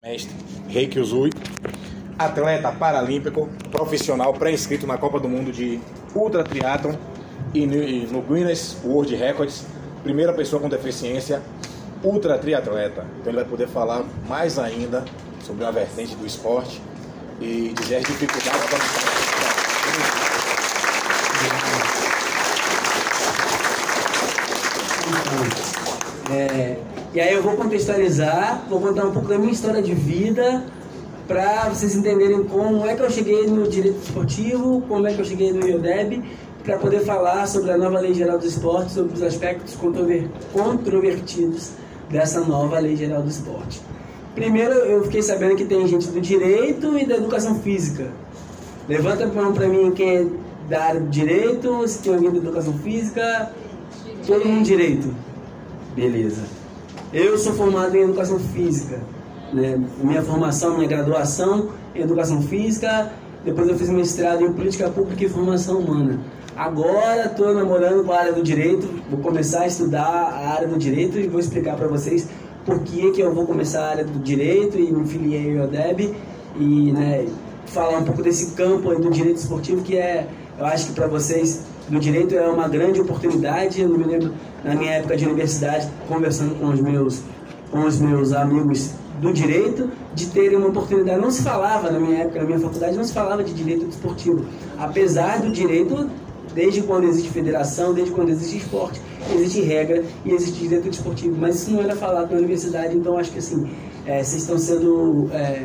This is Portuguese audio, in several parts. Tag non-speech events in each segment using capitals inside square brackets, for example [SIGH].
Mestre Reiki Uzui, atleta paralímpico, profissional pré-inscrito na Copa do Mundo de Ultra Triathlon e no Guinness World Records, primeira pessoa com deficiência ultra triatleta. Então ele vai poder falar mais ainda sobre a vertente do esporte e dizer as dificuldades da é, e aí eu vou contextualizar, vou contar um pouco da minha história de vida para vocês entenderem como é que eu cheguei no direito esportivo, como é que eu cheguei no IODEB, para poder falar sobre a nova Lei Geral do Esporte, sobre os aspectos controvertidos dessa nova Lei Geral do Esporte. Primeiro, eu fiquei sabendo que tem gente do direito e da educação física. Levanta a mão para mim quem é da área do direito, se tem alguém da educação física. Todo mundo direito. Beleza. Eu sou formado em educação física. Né? Minha formação, minha graduação em educação física. Depois eu fiz mestrado em política pública e formação humana. Agora estou namorando com a área do direito. Vou começar a estudar a área do direito e vou explicar para vocês por que, que eu vou começar a área do direito e me filiei ao DEB e né, falar um pouco desse campo do direito esportivo que é, eu acho que para vocês do direito é uma grande oportunidade. Eu me lembro na minha época de universidade, conversando com os meus, com os meus amigos do direito, de terem uma oportunidade. Não se falava na minha época, na minha faculdade, não se falava de direito desportivo. Apesar do direito, desde quando existe federação, desde quando existe esporte, existe regra e existe direito desportivo. Mas isso não era falado na universidade, então acho que assim, é, vocês estão sendo. É,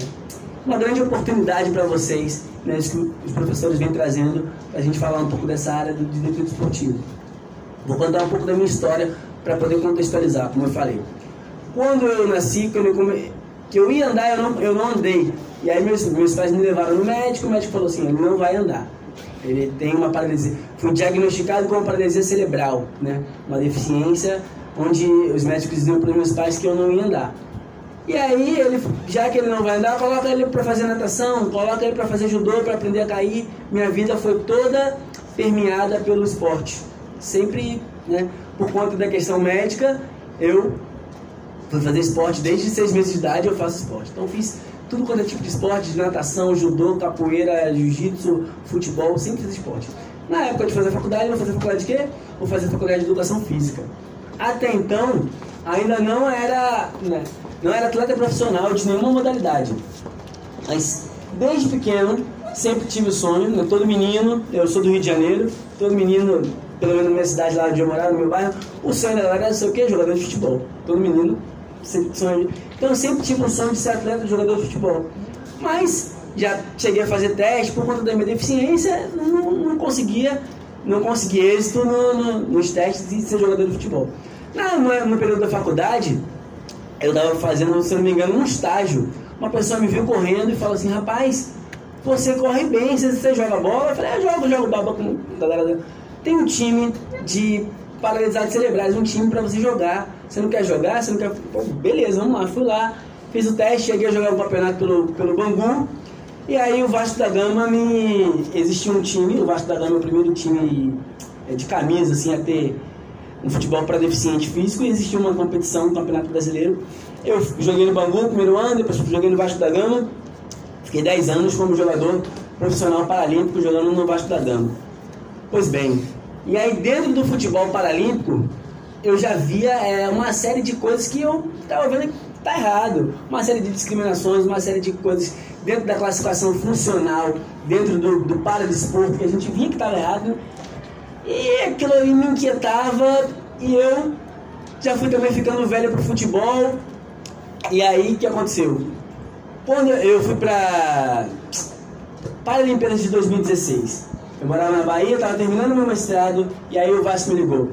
uma grande oportunidade para vocês, né, que os professores vêm trazendo, para a gente falar um pouco dessa área do direito desportivo. Vou contar um pouco da minha história para poder contextualizar, como eu falei. Quando eu nasci, eu, come... que eu ia andar, eu não, eu não andei. E aí meus, meus pais me levaram no médico, o médico falou assim, ele não vai andar. Ele tem uma paralisia. Fui diagnosticado com uma paralisia cerebral, né? Uma deficiência onde os médicos diziam para meus pais que eu não ia andar. E aí, ele, já que ele não vai andar, coloca ele para fazer natação, coloca ele para fazer judô, para aprender a cair. Minha vida foi toda permeada pelo esporte. Sempre, né, por conta da questão médica, eu fui fazer esporte desde seis meses de idade, eu faço esporte. Então, fiz tudo quanto é tipo de esporte, de natação, judô, capoeira, jiu-jitsu, futebol, sempre fiz esporte. Na época de fazer faculdade, vou fazer faculdade de quê? Vou fazer faculdade de educação física. Até então, ainda não era. Né, não era atleta profissional de nenhuma modalidade. Mas desde pequeno sempre tive o sonho, né? todo menino, eu sou do Rio de Janeiro, todo menino, pelo menos na minha cidade lá onde eu morava, no meu bairro, o sonho era ser o quê? Jogador de futebol. Todo menino sempre sonho. Então eu sempre tive o sonho de ser atleta, jogador de futebol. Mas já cheguei a fazer teste por conta da minha deficiência, não, não conseguia, não conseguia êxito no, no, nos testes de ser jogador de futebol. No, no período da faculdade, eu estava fazendo, se não me engano, um estágio. Uma pessoa me viu correndo e falou assim, rapaz, você corre bem, você, você joga bola? Eu falei, eu jogo, jogo bola com galera. Tem um time de paralisados cerebrais, um time para você jogar. Você não quer jogar? Você não quer. Pô, beleza, vamos lá. Fui lá, fiz o teste, cheguei a jogar o campeonato pelo, pelo Bangu. E aí o Vasco da Gama me. Existia um time, o Vasco da Gama é o primeiro time é, de camisa, assim, a ter um futebol para deficiente físico e existia uma competição no Campeonato Brasileiro. Eu joguei no Bangu no primeiro ano, depois joguei no Vasco da Gama. Fiquei 10 anos como jogador profissional paralímpico jogando no Vasco da Gama. Pois bem, e aí dentro do futebol paralímpico eu já via é, uma série de coisas que eu estava vendo que tá errado. Uma série de discriminações, uma série de coisas dentro da classificação funcional, dentro do, do paradesporto, que a gente via que estava errado. E aquilo ali me inquietava e eu já fui também ficando velho pro futebol. E aí o que aconteceu? Quando eu fui para Paralimpíadas de 2016, eu morava na Bahia, estava terminando meu mestrado e aí o Vasco me ligou.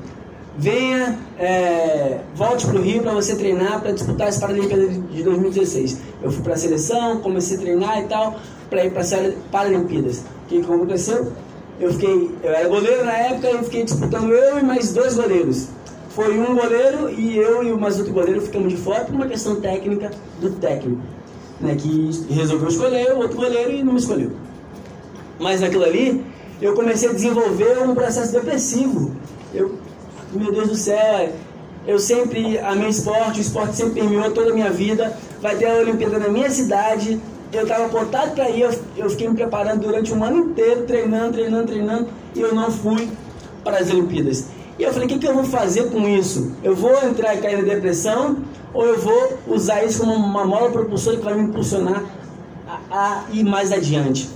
Venha, é, volte para o Rio para você treinar para disputar as Paralimpíadas de 2016. Eu fui para a seleção, comecei a treinar e tal, para ir para as Paralimpíadas. O que aconteceu? Eu fiquei, eu era goleiro na época, eu fiquei disputando eu e mais dois goleiros. Foi um goleiro e eu e mais outro goleiro ficamos de fora por uma questão técnica do técnico, né, que resolveu escolher o outro goleiro e não me escolheu. Mas naquilo ali, eu comecei a desenvolver um processo depressivo. Eu, meu Deus do céu, eu sempre amei esporte, o esporte sempre permeou toda a minha vida, vai ter a Olimpíada na minha cidade. Eu estava contado para ir, eu, eu fiquei me preparando durante um ano inteiro, treinando, treinando, treinando, e eu não fui para as Olimpíadas. E eu falei, o que, que eu vou fazer com isso? Eu vou entrar e cair na depressão, ou eu vou usar isso como uma mola propulsora que vai me impulsionar a, a ir mais adiante?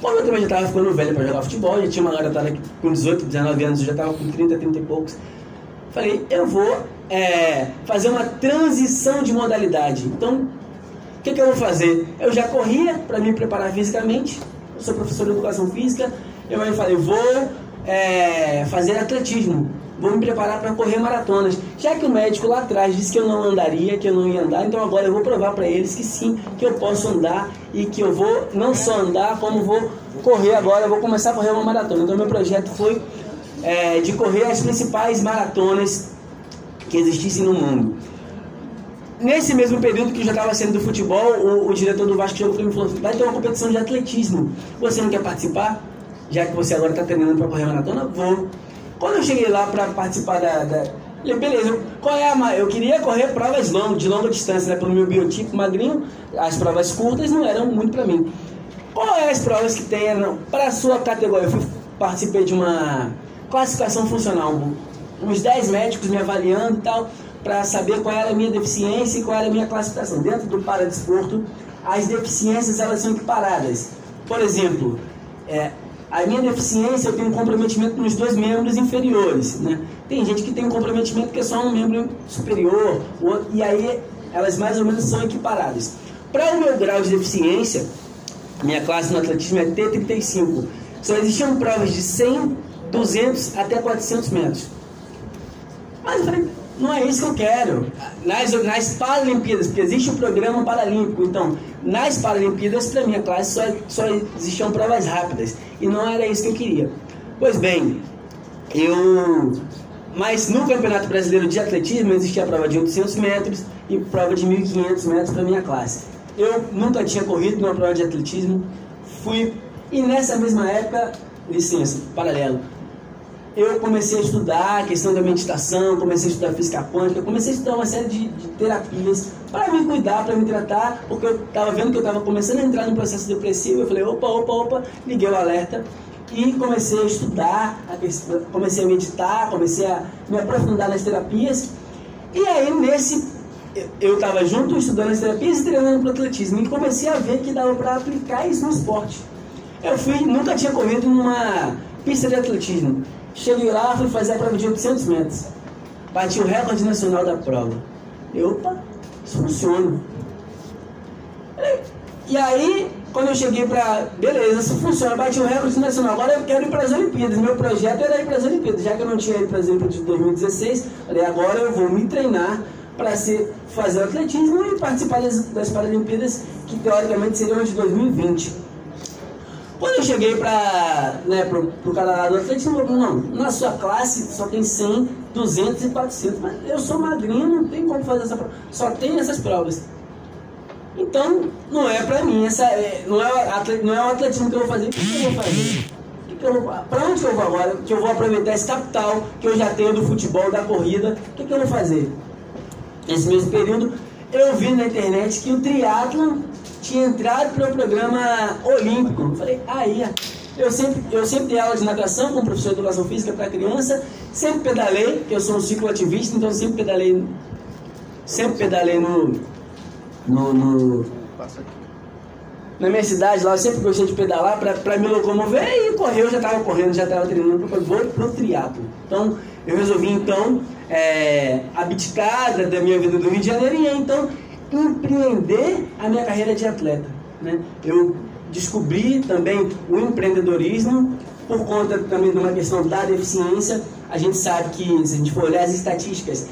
Como eu também já estava ficando velho para jogar futebol, já tinha uma garotada com 18, 19 anos, eu já estava com 30, 30 e poucos. Falei, eu vou é, fazer uma transição de modalidade. Então, o que, que eu vou fazer? Eu já corria para me preparar fisicamente, eu sou professor de educação física, eu aí falei, vou é, fazer atletismo, vou me preparar para correr maratonas. Já que o médico lá atrás disse que eu não andaria, que eu não ia andar, então agora eu vou provar para eles que sim, que eu posso andar e que eu vou não só andar, como vou correr agora, eu vou começar a correr uma maratona. Então meu projeto foi é, de correr as principais maratonas que existissem no mundo. Nesse mesmo período que já estava sendo do futebol, o, o, diretor do Vasco chegou para mim e falou: vai ter uma competição de atletismo. Você não quer participar? Já que você agora está treinando para correr maratona, vou. Quando eu cheguei lá para participar da, da Falei, beleza, qual é a Eu queria correr provas longas, de longa distância, né? Pelo meu biotipo magrinho, as provas curtas não eram muito para mim. Qual é as provas que tem para a sua categoria? Eu fui, participei de uma classificação funcional, uns 10 médicos me avaliando e tal, para saber qual era a minha deficiência e qual era a minha classificação. Dentro do paradesporto, as deficiências elas são equiparadas. Por exemplo, é, a minha deficiência eu tenho um comprometimento nos dois membros inferiores. Né? Tem gente que tem um comprometimento que é só um membro superior, outro, e aí elas mais ou menos são equiparadas. Para o meu grau de deficiência, minha classe no atletismo é T35. Só existiam provas de 100, 200 até 400 metros. Mas eu falei, não é isso que eu quero. Nas, nas Paralimpíadas, porque existe o programa Paralímpico, então, nas Paralimpíadas, para minha classe, só, só existiam provas rápidas. E não era isso que eu queria. Pois bem, eu. Mas no Campeonato Brasileiro de Atletismo existia a prova de 800 metros e prova de 1.500 metros para minha classe. Eu nunca tinha corrido numa prova de atletismo, fui. E nessa mesma época, licença, paralelo, eu comecei a estudar a questão da meditação, comecei a estudar física quântica, comecei a estudar uma série de, de terapias para me cuidar, para me tratar, porque eu estava vendo que eu estava começando a entrar num processo depressivo. Eu falei, opa, opa, opa, liguei o alerta e comecei a estudar, comecei a meditar, comecei a me aprofundar nas terapias. E aí, nesse eu estava junto estudando as terapias e treinando para atletismo e comecei a ver que dava para aplicar isso no esporte. Eu fui, nunca tinha corrido numa pista de atletismo. Cheguei lá, fui fazer a prova de 800 metros. Bati o recorde nacional da prova. Eu, opa, isso funciona. E aí, quando eu cheguei para. Beleza, isso funciona, bati o recorde nacional. Agora eu quero ir para as Olimpíadas. Meu projeto era ir para as Olimpíadas. Já que eu não tinha ido para as Olimpíadas de 2016, falei, agora eu vou me treinar para fazer atletismo e participar das, das Paralimpíadas, que teoricamente seriam de 2020. Quando eu cheguei para né, pro, pro cara do atletismo, falou, não, na sua classe só tem 100, 200 e 400, mas eu sou magrinho, não tem como fazer essa prova, só tem essas provas. Então, não é para mim, essa, é, não, é, não é o atletismo que eu vou fazer, o que, eu vou fazer? Para onde eu vou agora? Que eu vou aproveitar esse capital que eu já tenho do futebol, da corrida, o que, que eu vou fazer? Nesse mesmo período, eu vi na internet que o triatlon tinha entrado para o programa olímpico. Eu falei, aí, eu sempre, eu sempre dei aula de natação como professor de educação física para criança, sempre pedalei, eu sou um cicloativista, então sempre pedalei, sempre pedalei no, no, no na minha cidade lá, eu sempre gostei de pedalar para me locomover e correr, eu já estava correndo, já estava treinando, para vou pro triatlo. Então, eu resolvi então é, abdicar da minha vida do Rio de Janeiro e então empreender a minha carreira de atleta. Né? Eu descobri também o empreendedorismo por conta também de uma questão da deficiência. A gente sabe que, se a gente for olhar as estatísticas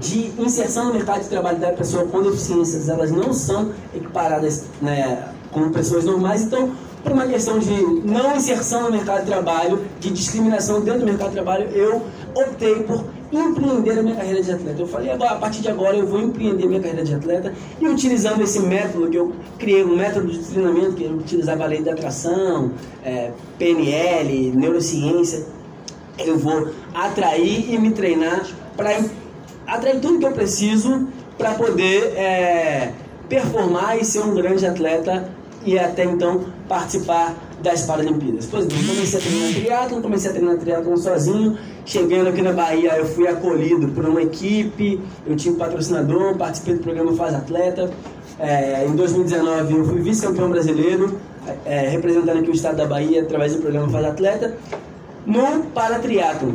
de inserção no mercado de trabalho da pessoa com deficiências, elas não são equiparadas né, com pessoas normais. Então, por uma questão de não inserção no mercado de trabalho, de discriminação dentro do mercado de trabalho, eu optei por empreender a minha carreira de atleta. Eu falei, agora, a partir de agora eu vou empreender a minha carreira de atleta e utilizando esse método que eu criei, um método de treinamento que eu utilizava a lei da atração, é, PNL, neurociência, eu vou atrair e me treinar para atrair tudo que eu preciso para poder é, performar e ser um grande atleta e até então participar das Paralimpíadas. Pois bem, comecei a treinar triatlon, comecei a treinar triatlon sozinho. Chegando aqui na Bahia, eu fui acolhido por uma equipe, eu tive um patrocinador, participei do programa Faz Atleta. É, em 2019 eu fui vice-campeão brasileiro, é, representando aqui o estado da Bahia através do programa Faz Atleta, no paratriatlon.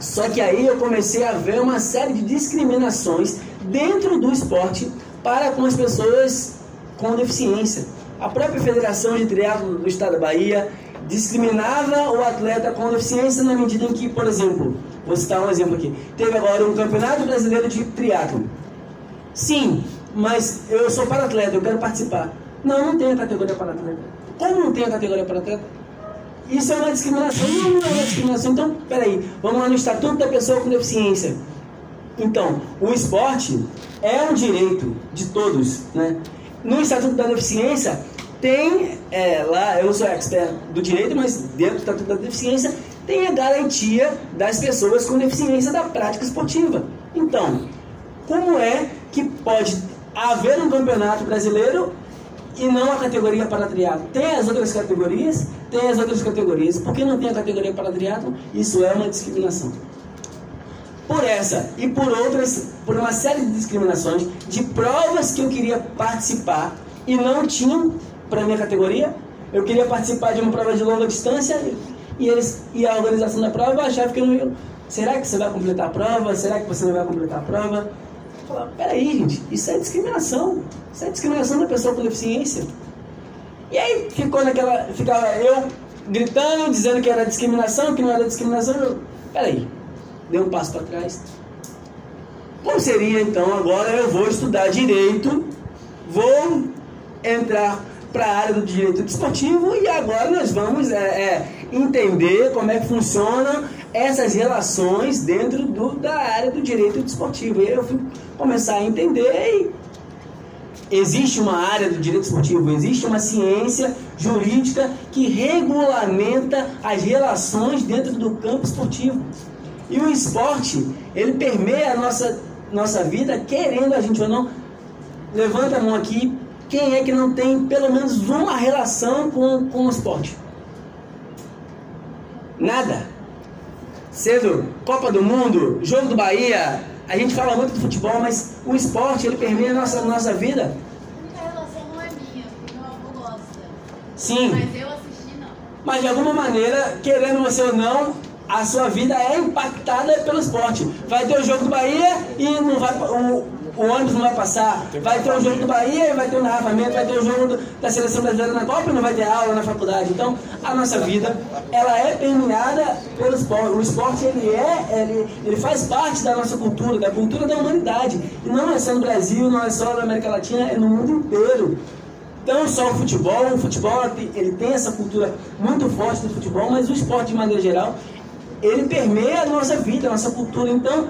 Só que aí eu comecei a ver uma série de discriminações dentro do esporte para com as pessoas com deficiência. A própria Federação de Triatlo do Estado da Bahia discriminava o atleta com deficiência na medida em que, por exemplo, vou citar um exemplo aqui, teve agora um campeonato brasileiro de triatlo. Sim, mas eu sou para atleta, eu quero participar. Não, não tem a categoria para atleta. Como não tem a categoria para atleta? Isso é uma discriminação. Não, não é uma discriminação. Então, peraí, vamos lá no Estatuto da Pessoa com Deficiência. Então, o esporte é um direito de todos, né? No Estatuto da Deficiência, tem é, lá, eu não sou expert do direito, mas dentro do Estatuto da Deficiência, tem a garantia das pessoas com deficiência da prática esportiva. Então, como é que pode haver um campeonato brasileiro e não a categoria para triatlo? Tem as outras categorias, tem as outras categorias. Por que não tem a categoria para triatlo? Isso é uma discriminação por essa e por outras, por uma série de discriminações, de provas que eu queria participar e não tinham para minha categoria. Eu queria participar de uma prova de longa distância e eles e a organização da prova achava que eu não ia. Será que você vai completar a prova? Será que você não vai completar a prova? Eu falava, peraí, gente, isso é discriminação. Isso é discriminação da pessoa com deficiência. E aí ficou naquela. Ficava eu gritando, dizendo que era discriminação, que não era discriminação. Eu, peraí, deu um passo para trás. Como seria então agora eu vou estudar direito, vou entrar para a área do direito desportivo e agora nós vamos é, é, entender como é que funcionam essas relações dentro do, da área do direito desportivo. E eu fui começar a entender e existe uma área do direito esportivo, existe uma ciência jurídica que regulamenta as relações dentro do campo esportivo. E o esporte, ele permeia a nossa, nossa vida, querendo a gente ou não. Levanta a mão aqui, quem é que não tem pelo menos uma relação com, com o esporte? Nada. Sendo Copa do Mundo, Jogo do Bahia, a gente fala muito do futebol, mas o esporte ele permeia a nossa, nossa vida. A relação não é minha, meu avô gosta. Sim. Mas eu assisti não. Mas de alguma maneira, querendo você ou não, a sua vida é impactada pelo esporte. Vai ter o jogo do Bahia e não vai, o, o ônibus não vai passar. Vai ter o jogo do Bahia vai ter o narramento, vai ter o jogo da seleção brasileira na Copa e não vai ter aula na faculdade. Então, a nossa vida, ela é permeada pelo esporte. O esporte, ele é, ele, ele faz parte da nossa cultura, da cultura da humanidade. E não é só no Brasil, não é só na América Latina, é no mundo inteiro. Então, só o futebol, o futebol ele tem essa cultura muito forte do futebol, mas o esporte de maneira geral, ele permeia a nossa vida, a nossa cultura. Então,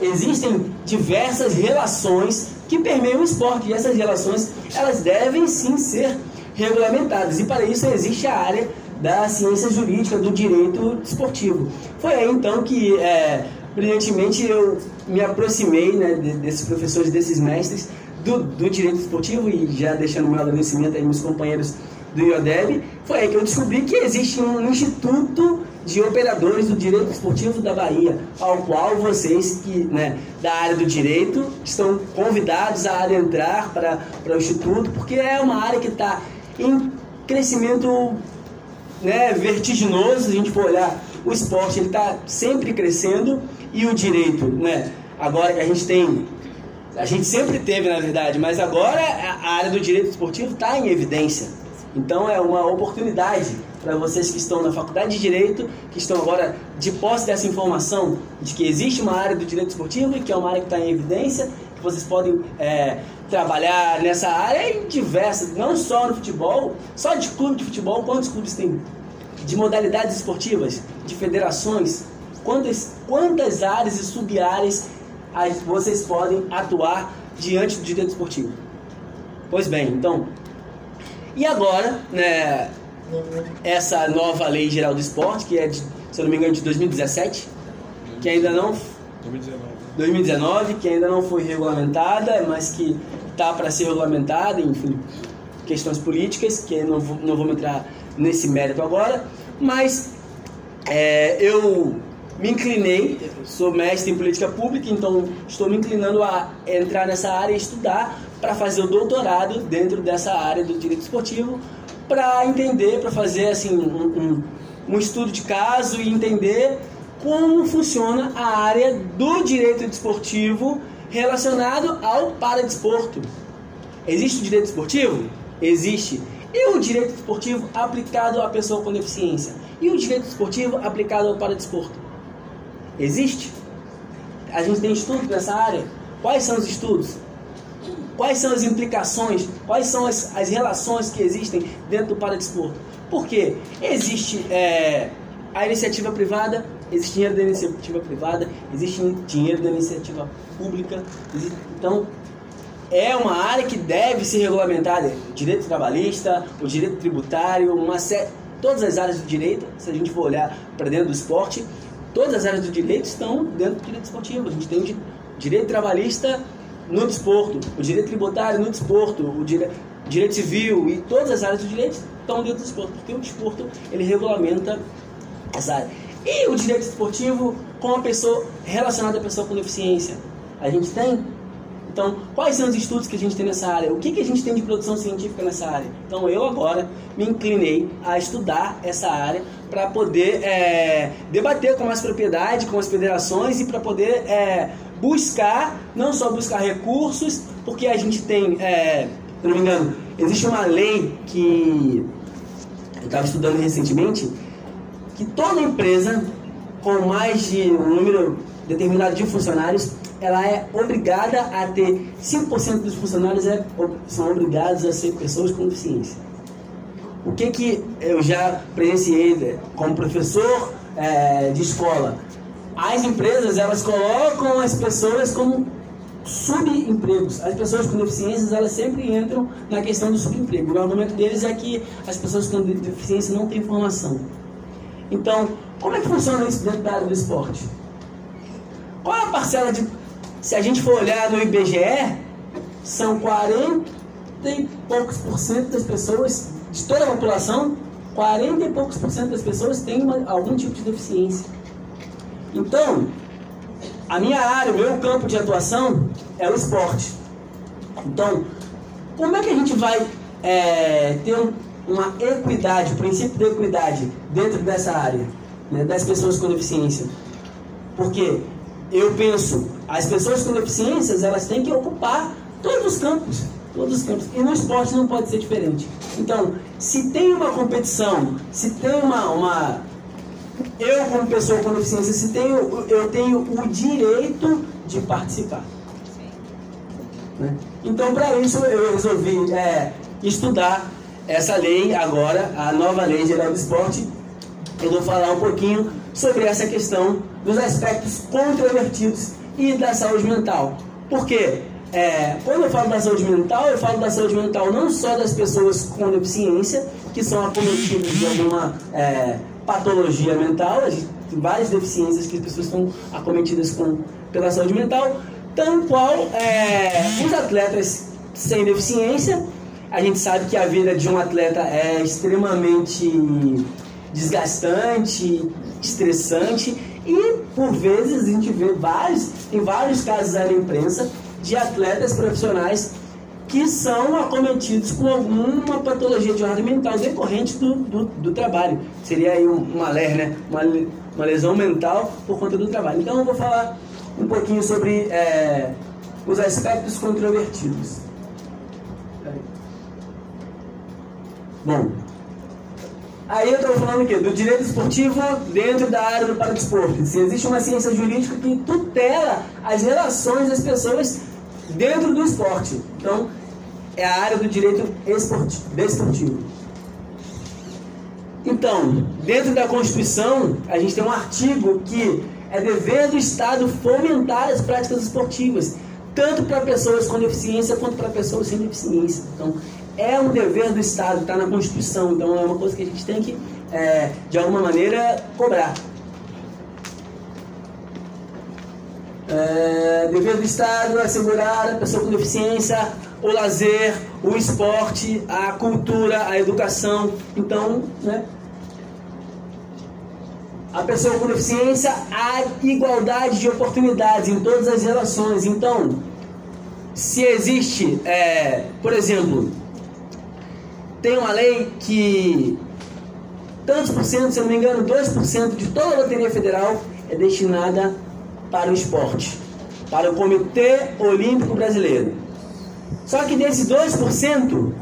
existem diversas relações que permeiam o esporte e essas relações elas devem sim ser regulamentadas. E para isso existe a área da ciência jurídica do direito esportivo. Foi aí então que é, brilhantemente eu me aproximei né, desses professores, desses mestres do, do direito esportivo e já deixando meu agradecimento aí meus companheiros do IODEB, foi aí que eu descobri que existe um instituto de operadores do direito esportivo da Bahia, ao qual vocês que né, da área do direito estão convidados a adentrar para, para o instituto, porque é uma área que está em crescimento né, vertiginoso, se a gente for olhar o esporte, ele está sempre crescendo e o direito, né, agora que a gente tem a gente sempre teve, na verdade, mas agora a área do direito esportivo está em evidência. Então é uma oportunidade para vocês que estão na faculdade de direito, que estão agora de posse dessa informação de que existe uma área do direito esportivo e que é uma área que está em evidência, que vocês podem é, trabalhar nessa área em diversas, não só no futebol, só de clube de futebol, quantos clubes tem? De modalidades esportivas, de federações, quantas, quantas áreas e sub-áreas vocês podem atuar diante do direito esportivo. Pois bem, então, e agora, né, essa nova lei geral do esporte, que é, de, se eu não me engano, de 2017, que ainda não 2019. 2019, que ainda não foi regulamentada, mas que está para ser regulamentada, enfim, questões políticas, que não, vou, não vamos entrar nesse mérito agora, mas é, eu me inclinei, sou mestre em política pública, então estou me inclinando a entrar nessa área e estudar para fazer o doutorado dentro dessa área do direito esportivo, para entender, para fazer assim um, um, um estudo de caso e entender como funciona a área do direito desportivo relacionado ao paradesporto. Existe o direito esportivo? Existe. E o direito esportivo aplicado à pessoa com deficiência? E o direito esportivo aplicado ao paradesporto? Existe? A gente tem estudo nessa área? Quais são os estudos? Quais são as implicações? Quais são as, as relações que existem dentro do paradesporto? Porque existe é, a iniciativa privada, existe dinheiro da iniciativa privada, existe dinheiro da iniciativa pública. Existe, então, é uma área que deve ser regulamentada. O direito trabalhista, o direito tributário, uma série, todas as áreas do direito, se a gente for olhar para dentro do esporte, todas as áreas do direito estão dentro do direito esportivo. A gente tem o direito trabalhista no desporto, o direito tributário no desporto, o dire... direito civil e todas as áreas do direito estão dentro do desporto, porque o desporto ele regulamenta essa área. E o direito esportivo com a pessoa relacionada à pessoa com deficiência. A gente tem então, quais são os estudos que a gente tem nessa área? O que, que a gente tem de produção científica nessa área? Então, eu agora me inclinei a estudar essa área para poder é, debater com mais propriedade, com as federações e para poder é, buscar, não só buscar recursos, porque a gente tem, é, se não me engano, existe uma lei que eu estava estudando recentemente, que toda empresa com mais de um número determinado de funcionários ela é obrigada a ter 5% dos funcionários é, são obrigados a ser pessoas com deficiência. O que que eu já presenciei né, como professor é, de escola? As empresas elas colocam as pessoas como subempregos. As pessoas com deficiências elas sempre entram na questão do subemprego. O argumento deles é que as pessoas com deficiência não têm formação. Então, como é que funciona isso dentro da área do esporte? Qual é a parcela de se a gente for olhar no IBGE, são 40 e poucos por cento das pessoas, de toda a população, 40 e poucos por cento das pessoas têm uma, algum tipo de deficiência. Então, a minha área, o meu campo de atuação é o esporte. Então, como é que a gente vai é, ter uma equidade, o princípio da equidade dentro dessa área, né, das pessoas com deficiência? Porque eu penso, as pessoas com deficiências, elas têm que ocupar todos os campos, todos os campos. E no esporte não pode ser diferente. Então, se tem uma competição, se tem uma, uma eu como pessoa com deficiência, se tenho, eu tenho o direito de participar. Né? Então, para isso, eu resolvi é, estudar essa lei agora, a nova lei geral do esporte. Eu vou falar um pouquinho sobre essa questão dos aspectos controvertidos e da saúde mental. Porque é, quando eu falo da saúde mental, eu falo da saúde mental não só das pessoas com deficiência, que são acometidas de alguma é, patologia mental, a gente tem várias deficiências que as pessoas estão acometidas com, pela saúde mental, tal qual é, os atletas sem deficiência. A gente sabe que a vida de um atleta é extremamente desgastante, estressante e por vezes a gente vê vários, em vários casos na imprensa de atletas profissionais que são acometidos com alguma patologia de ordem mental decorrente do, do, do trabalho. Seria aí uma LER, né? Uma, uma, lesão mental por conta do trabalho. Então eu vou falar um pouquinho sobre é, os aspectos controvertidos. Bom, Aí eu estou falando o quê? Do direito esportivo dentro da área do paradesporto. Se existe uma ciência jurídica que tutela as relações das pessoas dentro do esporte. Então, é a área do direito esportivo. Então, dentro da Constituição, a gente tem um artigo que é dever do Estado fomentar as práticas esportivas, tanto para pessoas com deficiência quanto para pessoas sem deficiência. Então, é um dever do Estado, está na Constituição, então é uma coisa que a gente tem que, é, de alguma maneira, cobrar. É, dever do Estado assegurar a pessoa com deficiência o lazer, o esporte, a cultura, a educação. Então, né, a pessoa com deficiência, a igualdade de oportunidades em todas as relações. Então, se existe, é, por exemplo, tem uma lei que tantos por cento, se eu não me engano, 2% de toda a loteria federal é destinada para o esporte, para o Comitê Olímpico Brasileiro. Só que desses 2%,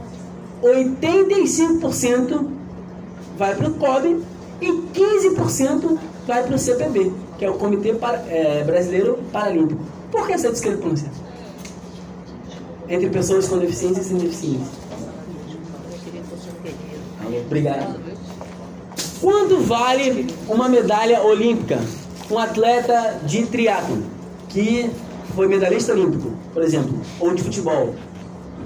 85% vai para o COB e 15% vai para o CPB, que é o Comitê é, Brasileiro Paralímpico. Por que essa discrepância? Entre pessoas com deficiência e sem deficiência. Obrigado. Quanto vale uma medalha olímpica? Um atleta de triatlo que foi medalhista olímpico, por exemplo, ou de futebol.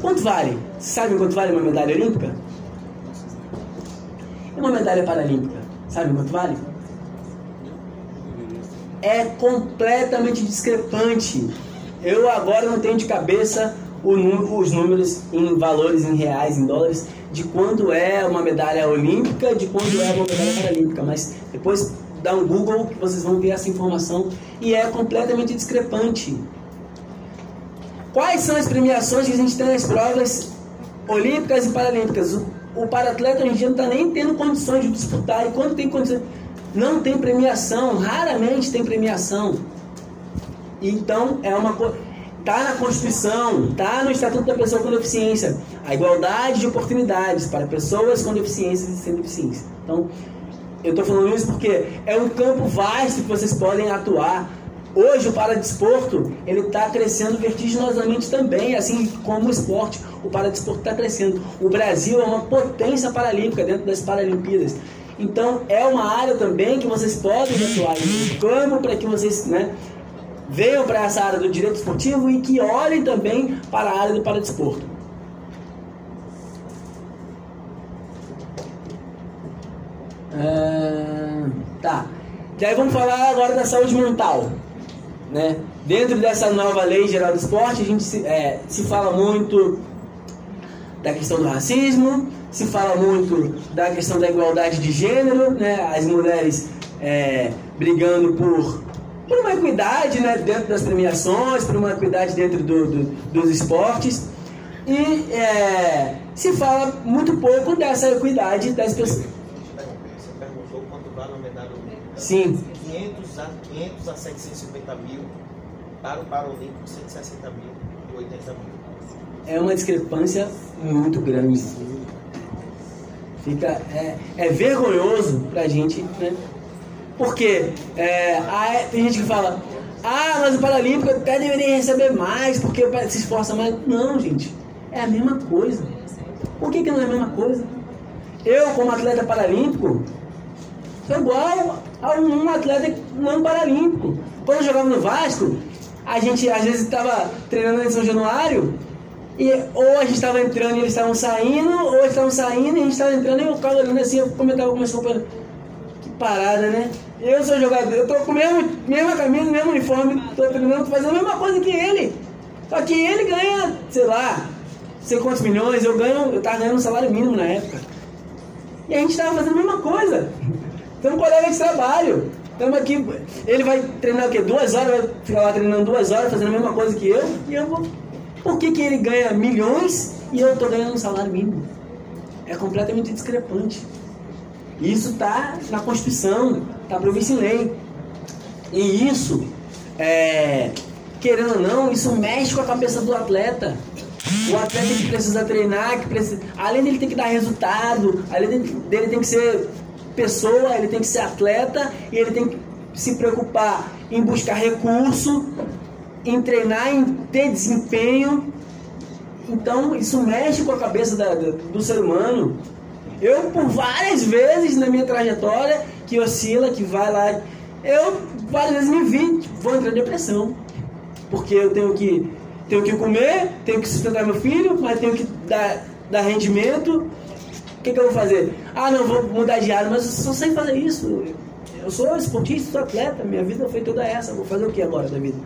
Quanto vale? Sabe quanto vale uma medalha olímpica? E uma medalha paralímpica? Sabe quanto vale? É completamente discrepante. Eu agora não tenho de cabeça os números em valores em reais, em dólares, de quanto é uma medalha olímpica, de quanto é uma medalha paralímpica, mas depois dá um Google que vocês vão ver essa informação e é completamente discrepante. Quais são as premiações que a gente tem nas provas olímpicas e paralímpicas? O, o paratleta hoje em dia não está nem tendo condições de disputar e quando tem condições, não tem premiação, raramente tem premiação. Então é uma coisa Está na Constituição, está no Estatuto da Pessoa com Deficiência, a igualdade de oportunidades para pessoas com deficiências e sem deficiência. Então, eu estou falando isso porque é um campo vasto que vocês podem atuar. Hoje o paradesporto ele está crescendo vertiginosamente também, assim como o esporte. O paradesporto está crescendo. O Brasil é uma potência paralímpica dentro das Paralimpíadas. Então é uma área também que vocês podem atuar em campo para que vocês, né, venham para essa área do direito esportivo e que olhem também para a área do paradesporto. Ah, tá. E aí vamos falar agora da saúde mental. Né? Dentro dessa nova lei geral do esporte, a gente se, é, se fala muito da questão do racismo, se fala muito da questão da igualdade de gênero, né? as mulheres é, brigando por por uma equidade né, dentro das premiações, por uma equidade dentro do, do, dos esportes. E é, se fala muito pouco dessa equidade das pessoas. Você perguntou quanto vale uma medalha olímpica? Sim. 500 a, 500 a 750 mil, para o Paralímpico 160 mil e 80 mil. É uma discrepância muito grande. Fica, é, é vergonhoso para a gente né, porque é, tem gente que fala, ah, mas o Paralímpico até deveria receber mais, porque se esforça mais. Não, gente, é a mesma coisa. Por que, que não é a mesma coisa? Eu, como atleta paralímpico, sou igual a um atleta não paralímpico. Quando eu jogava no Vasco, a gente às vezes estava treinando em São Januário, e, ou a gente estava entrando e eles estavam saindo, ou eles estavam saindo e a gente estava entrando e eu ficava olhando assim, eu comentava com meus companheiros, que parada, né? Eu sou jogador, eu tô com a mesma camisa, mesmo uniforme, tô treinando, tô fazendo a mesma coisa que ele. Só que ele ganha, sei lá, sei quantos milhões, eu ganho, eu tava ganhando um salário mínimo na época. E a gente tava fazendo a mesma coisa. Então, um colega de trabalho. Estamos aqui, ele vai treinar o quê? Duas horas, vai ficar lá treinando duas horas, fazendo a mesma coisa que eu, e eu vou. Por que, que ele ganha milhões e eu tô ganhando um salário mínimo? É completamente discrepante. Isso está na Constituição, está previsto em lei. E isso, é, querendo ou não, isso mexe com a cabeça do atleta. O atleta que precisa treinar, que precisa, além dele ter que dar resultado, além dele tem que ser pessoa, ele tem que ser atleta e ele tem que se preocupar em buscar recurso, em treinar, em ter desempenho. Então isso mexe com a cabeça da, do ser humano. Eu, por várias vezes na minha trajetória, que oscila, que vai lá, eu várias vezes me vi, tipo, vou entrar em depressão. Porque eu tenho que, tenho que comer, tenho que sustentar meu filho, mas tenho que dar, dar rendimento. O que, que eu vou fazer? Ah, não, vou mudar de área, mas eu só sei fazer isso. Eu sou esportista, sou atleta, minha vida foi toda essa. Vou fazer o que agora da vida?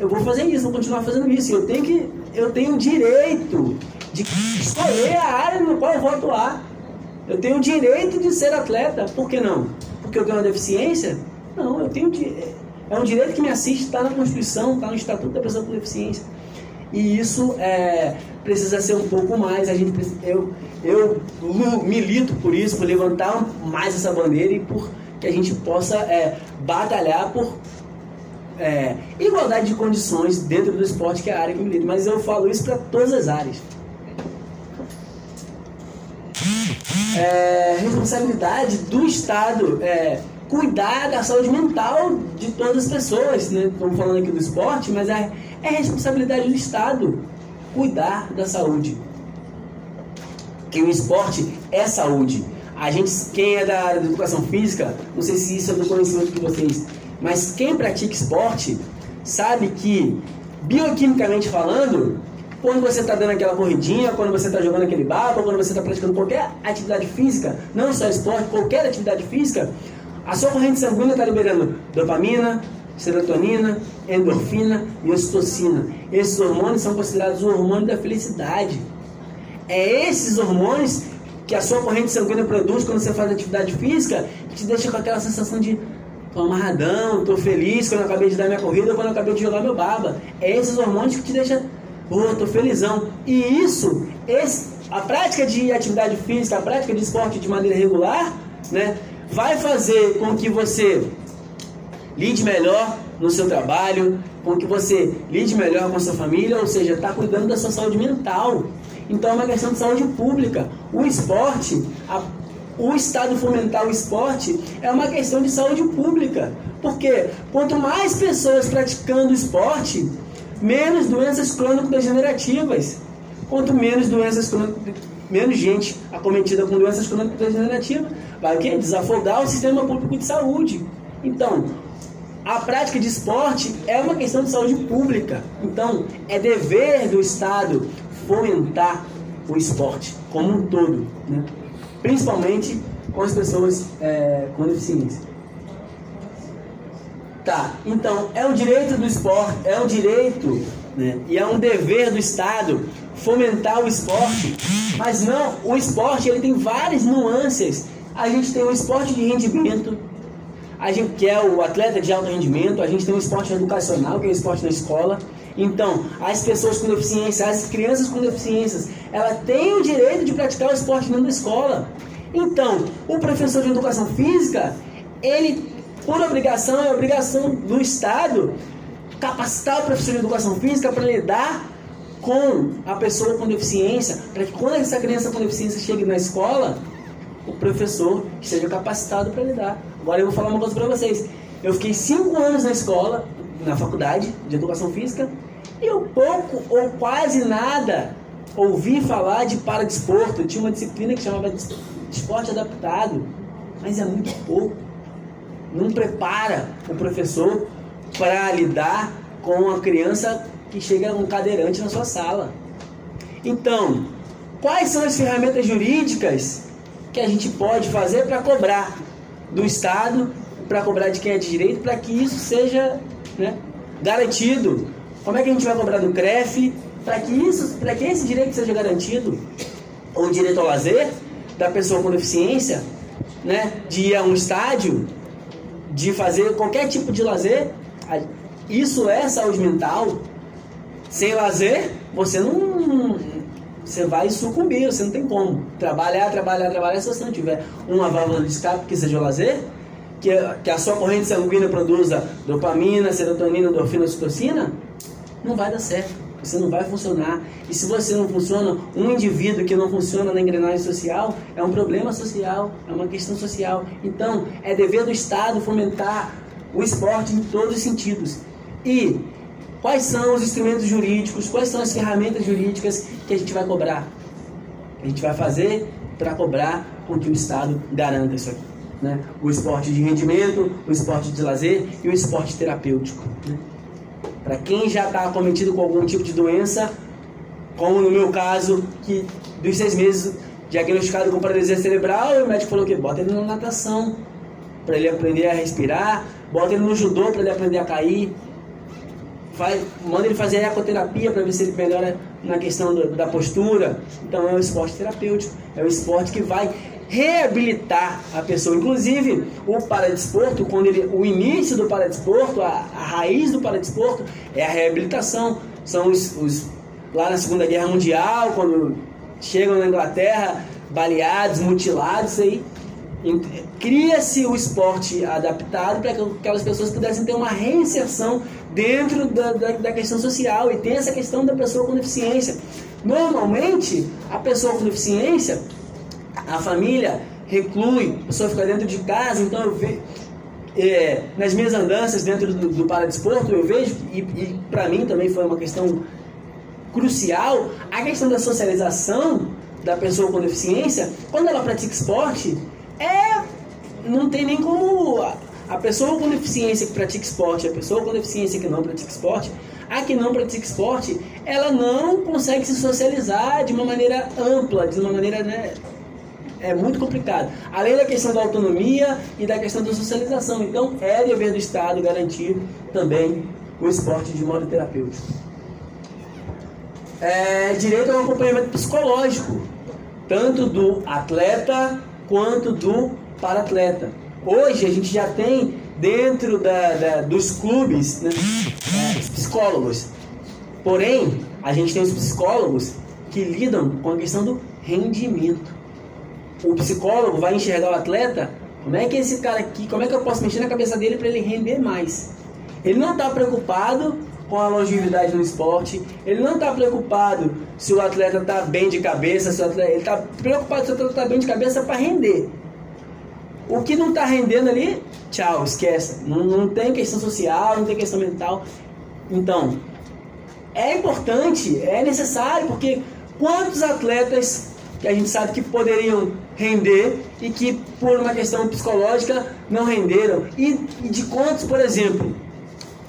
eu vou fazer isso, vou continuar fazendo isso. Eu tenho que, eu tenho o direito de escolher a área no qual eu vou atuar. Eu tenho o direito de ser atleta, por que não? Porque eu tenho uma deficiência? Não, eu tenho é um direito que me assiste, está na Constituição, está no Estatuto da Pessoa com Deficiência. E isso é, precisa ser um pouco mais. A gente, eu, eu milito por isso, por levantar mais essa bandeira e por que a gente possa é, batalhar por é, igualdade de condições dentro do esporte, que é a área que eu milito. Mas eu falo isso para todas as áreas. É, responsabilidade do Estado é cuidar da saúde mental de todas as pessoas. Né? Estamos falando aqui do esporte, mas é, é responsabilidade do Estado cuidar da saúde. Que o esporte é saúde. A gente, quem é da área da educação física, não sei se isso é do conhecimento de vocês, mas quem pratica esporte sabe que, bioquimicamente falando, quando você está dando aquela corridinha, quando você está jogando aquele baba, quando você está praticando qualquer atividade física, não só esporte, qualquer atividade física, a sua corrente sanguínea está liberando dopamina, serotonina, endorfina e ocitocina. Esses hormônios são considerados o hormônio da felicidade. É esses hormônios que a sua corrente sanguínea produz quando você faz atividade física que te deixa com aquela sensação de tô amarradão, tô feliz quando eu acabei de dar minha corrida quando eu acabei de jogar meu baba. É esses hormônios que te deixam, pô, tô felizão. E isso, esse, a prática de atividade física, a prática de esporte de maneira regular, né, vai fazer com que você lide melhor no seu trabalho, com que você lide melhor com a sua família, ou seja, está cuidando da sua saúde mental. Então é uma questão de saúde pública. O esporte, a- o Estado fomentar o esporte é uma questão de saúde pública. Porque quanto mais pessoas praticando esporte, menos doenças crônico-degenerativas. Quanto menos doenças menos gente acometida com doenças crônico-degenerativas, vai o quê? Desafogar o sistema público de saúde. Então, a prática de esporte é uma questão de saúde pública. Então, é dever do Estado fomentar o esporte como um todo, né? principalmente com as pessoas é, com deficiência. Tá, então é um direito do esporte, é um direito né, e é um dever do Estado fomentar o esporte, mas não, o esporte ele tem várias nuances. A gente tem o esporte de rendimento, a gente quer o atleta de alto rendimento, a gente tem o esporte educacional, que é o esporte na escola. Então, as pessoas com deficiência, as crianças com deficiências, ela tem o direito de praticar o esporte dentro da escola. Então, o professor de educação física, ele, por obrigação, é obrigação do Estado capacitar o professor de educação física para lidar com a pessoa com deficiência, para que quando essa criança com deficiência chegue na escola, o professor esteja capacitado para lidar. Agora eu vou falar uma coisa para vocês. Eu fiquei cinco anos na escola, na faculdade de educação física, e eu pouco ou quase nada ouvi falar de paradesporto. Eu tinha uma disciplina que chamava de esporte adaptado, mas é muito pouco. Não prepara o professor para lidar com a criança que chega um cadeirante na sua sala. Então, quais são as ferramentas jurídicas que a gente pode fazer para cobrar do Estado, para cobrar de quem é de direito, para que isso seja né, garantido? Como é que a gente vai cobrar do CREF para que isso, para que esse direito seja garantido? O direito ao lazer da pessoa com deficiência, né, de ir a um estádio, de fazer qualquer tipo de lazer, isso é saúde mental. Sem lazer, você não. Você vai sucumbir, você não tem como. Trabalhar, trabalhar, trabalhar, se você não tiver uma válvula de escape que seja o lazer, que, que a sua corrente sanguínea produza dopamina, serotonina, endorfina, ocitocina, não vai dar certo. Você não vai funcionar. E se você não funciona, um indivíduo que não funciona na engrenagem social é um problema social, é uma questão social. Então, é dever do Estado fomentar o esporte em todos os sentidos. E quais são os instrumentos jurídicos, quais são as ferramentas jurídicas que a gente vai cobrar? A gente vai fazer para cobrar com que o Estado garanta isso aqui. Né? O esporte de rendimento, o esporte de lazer e o esporte terapêutico. Né? Para quem já está acometido com algum tipo de doença, como no meu caso, que dos seis meses diagnosticado com paralisia cerebral, o médico falou que bota ele na natação para ele aprender a respirar, bota ele no judô para ele aprender a cair, faz, manda ele fazer ecoterapia para ver se ele melhora na questão do- da postura. Então é um esporte terapêutico, é um esporte que vai reabilitar a pessoa. Inclusive, o paradesporto, quando ele, o início do paradesporto, a, a raiz do paradesporto é a reabilitação. São os, os lá na Segunda Guerra Mundial, quando chegam na Inglaterra baleados, mutilados, aí Cria-se o esporte adaptado para que aquelas pessoas pudessem ter uma reinserção dentro da, da, da questão social e tem essa questão da pessoa com deficiência. Normalmente, a pessoa com deficiência, a família reclui, a pessoa fica dentro de casa, então eu vejo. é, nas minhas andanças dentro do, do paradesporto, eu vejo, e, e para mim também foi uma questão crucial a questão da socialização da pessoa com deficiência quando ela pratica esporte é não tem nem como a, pessoa com deficiência que pratica esporte a pessoa com deficiência que não pratica esporte a que não pratica esporte ela não consegue se socializar de uma maneira ampla de uma maneira né, é muito complicado. Além da questão da autonomia e da questão da socialização. Então, é dever do Estado garantir também o esporte de modo terapêutico. É, direito ao acompanhamento psicológico, tanto do atleta quanto do paratleta. Hoje a gente já tem dentro da, da- dos clubes né, é, os psicólogos. Porém, a gente tem os psicólogos que lidam com a questão do rendimento o psicólogo vai enxergar o atleta, como é que esse cara aqui, como é que eu posso mexer na cabeça dele para ele render mais? Ele não está preocupado com a longevidade no esporte, ele não está preocupado se o atleta está bem de cabeça, se o atleta, ele está preocupado se o atleta está bem de cabeça para render. O que não está rendendo ali, tchau, esquece. Não, não tem questão social, não tem questão mental. Então, é importante, é necessário, porque quantos atletas que a gente sabe que poderiam render e que por uma questão psicológica não renderam? E, e de quantos, por exemplo,